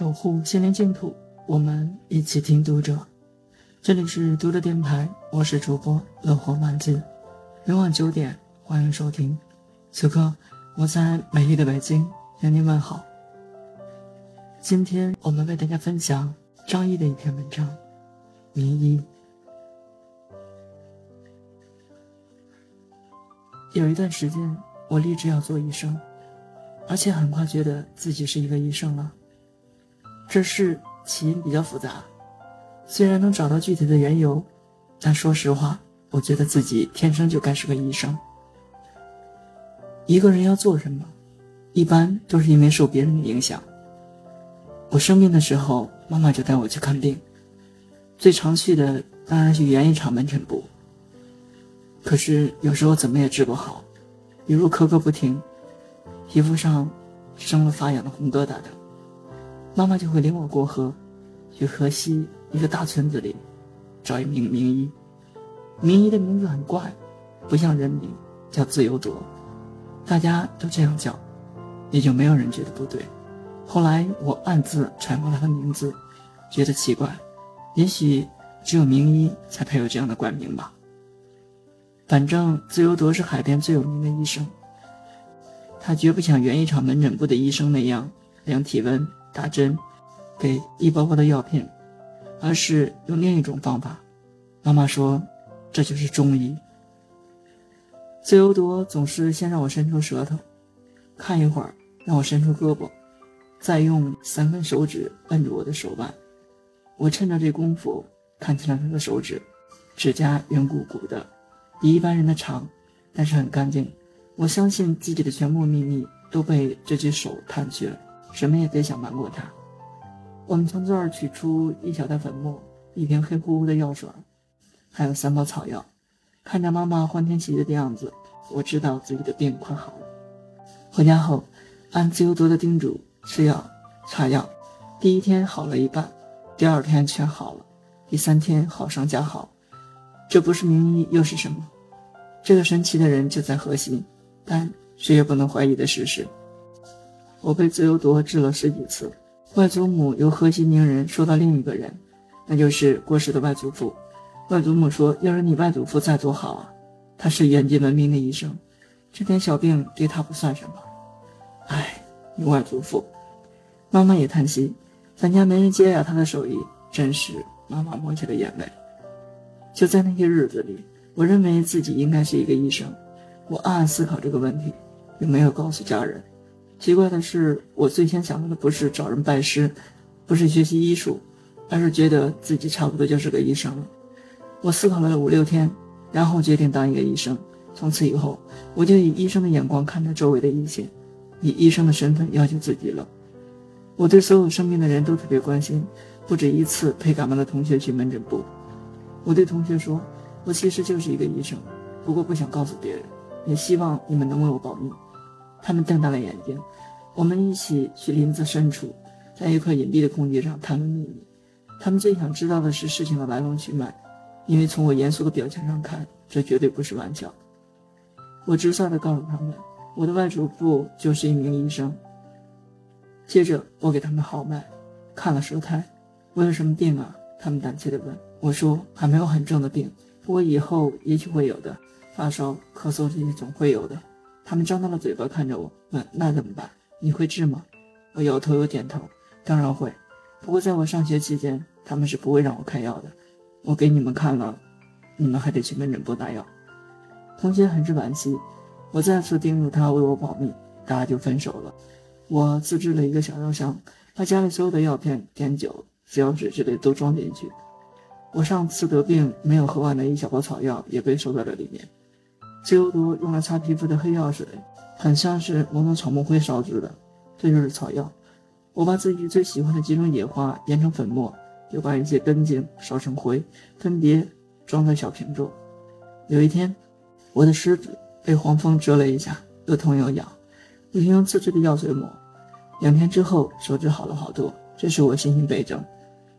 守护心灵净土，我们一起听读者。这里是读者电台，我是主播乐活满记。每晚九点，欢迎收听。此刻，我在美丽的北京向您问好。今天我们为大家分享张毅的一篇文章，《名医》。有一段时间，我立志要做医生，而且很快觉得自己是一个医生了。这事起因比较复杂，虽然能找到具体的缘由，但说实话，我觉得自己天生就该是个医生。一个人要做什么，一般都是因为受别人的影响。我生病的时候，妈妈就带我去看病，最常去的当然是原一场门诊部。可是有时候怎么也治不好，比如咳咳不停，皮肤上生了发痒的红疙瘩的，妈妈就会领我过河，去河西一个大村子里找一名名医。名医的名字很怪，不像人名，叫自由夺，大家都这样叫，也就没有人觉得不对。后来我暗自揣摩他的名字，觉得奇怪，也许只有名医才配有这样的冠名吧。反正自由夺是海边最有名的医生，他绝不像原一场门诊部的医生那样量体温、打针、给一包包的药片，而是用另一种方法。妈妈说，这就是中医。自由夺总是先让我伸出舌头，看一会儿，让我伸出胳膊，再用三根手指摁住我的手腕。我趁着这功夫看清了他的手指，指甲圆鼓鼓的。比一般人的长，但是很干净。我相信自己的全部秘密都被这只手探去了，什么也别想瞒过他。我们从这儿取出一小袋粉末，一瓶黑乎乎的药水，还有三包草药。看着妈妈欢天喜地的样子，我知道自己的病快好了。回家后，按自由多的叮嘱吃药、擦药。第一天好了一半，第二天全好了，第三天好上加好。这不是名医又是什么？这个神奇的人就在河西，但谁也不能怀疑的事实。我被自由夺治了十几次，外祖母由河西名人说到另一个人，那就是过世的外祖父。外祖母说：“要是你外祖父再多好啊，他是远近闻名的医生，这点小病对他不算什么。”唉，你外祖父，妈妈也叹息，咱家没人接呀，他的手艺真是……妈妈抹起了眼泪。就在那些日子里，我认为自己应该是一个医生。我暗暗思考这个问题，并没有告诉家人。奇怪的是，我最先想到的不是找人拜师，不是学习医术，而是觉得自己差不多就是个医生了。我思考了五六天，然后决定当一个医生。从此以后，我就以医生的眼光看待周围的一切，以医生的身份要求自己了。我对所有生病的人都特别关心，不止一次陪感冒的同学去门诊部。我对同学说：“我其实就是一个医生，不过不想告诉别人，也希望你们能为我保密。”他们瞪大了眼睛。我们一起去林子深处，在一块隐蔽的空地上谈论秘密。他们最想知道的是事情的来龙去脉，因为从我严肃的表情上看，这绝对不是玩笑。我直率地告诉他们：“我的外祖父就是一名医生。”接着，我给他们号脉，看了舌苔。我有什么病啊？他们胆怯地问。我说还没有很重的病，不过以后也许会有的，发烧、咳嗽这些总会有的。他们张大了嘴巴看着我，问：“那怎么办？你会治吗？”我摇头又点头，当然会。不过在我上学期间，他们是不会让我开药的。我给你们看了，你们还得去门诊部拿药。同学很是惋惜，我再次叮嘱他为我保密，大家就分手了。我自制了一个小药箱，把家里所有的药片、碘酒、紫药水之类都装进去。我上次得病没有喝完的一小包草药也被收在了里面。自由多用来擦皮肤的黑药水，很像是某种草木灰烧制的，这就是草药。我把自己最喜欢的几种野花研成粉末，又把一些根茎烧成灰，分别装在小瓶中。有一天，我的食指被黄蜂蛰了一下，又痛又痒，我就用自制的药水抹。两天之后，手指好了好多，这使我信心倍增。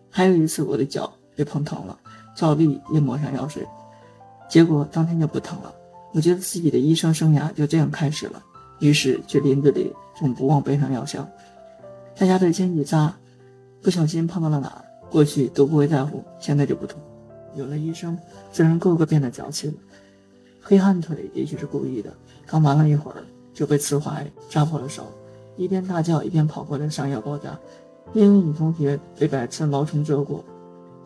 还有一次，我的脚。被碰疼了，照例也抹上药水，结果当天就不疼了。我觉得自己的医生生涯就这样开始了。于是去林子里总不忘背上药箱。在家里前几扎，不小心碰到了哪儿，过去都不会在乎，现在就不同。有了医生，自然个个变得矫情了。黑汗腿也许是故意的，刚玩了一会儿就被刺怀扎破了手，一边大叫一边跑过来上药包扎。另一女同学被百刺毛虫蛰过，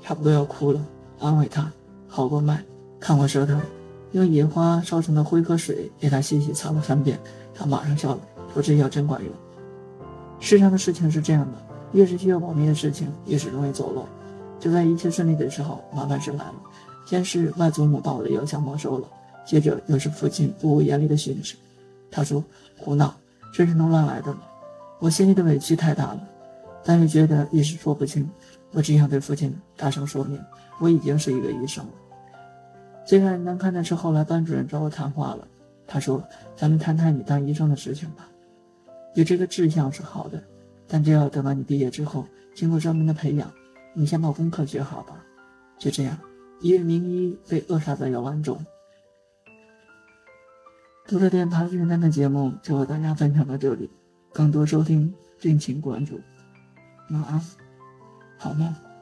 差不多要哭了，安慰她：好过脉，看过舌头，用野花烧成的灰和水给她细细擦了三遍，她马上笑了，说这药真管用。世上的事情是这样的，越是需要保密的事情，越是容易走漏。就在一切顺利的时候，麻烦事来了。先是外祖母把我的邮箱没收了，接着又是父亲不无严厉的训斥。他说：“胡闹，这是能乱来的吗？”我心里的委屈太大了，但又觉得一时说不清。我只想对父亲大声说明，我已经是一个医生了。最让人难堪的是，后来班主任找我谈话了。他说：“咱们谈谈你当医生的事情吧。有这个志向是好的，但这要等到你毕业之后，经过专门的培养。”你先把功课学好吧。就这样，一位名医被扼杀在摇篮中。读者电台今天的节目就和大家分享到这里，更多收听敬请关注。晚安，好梦。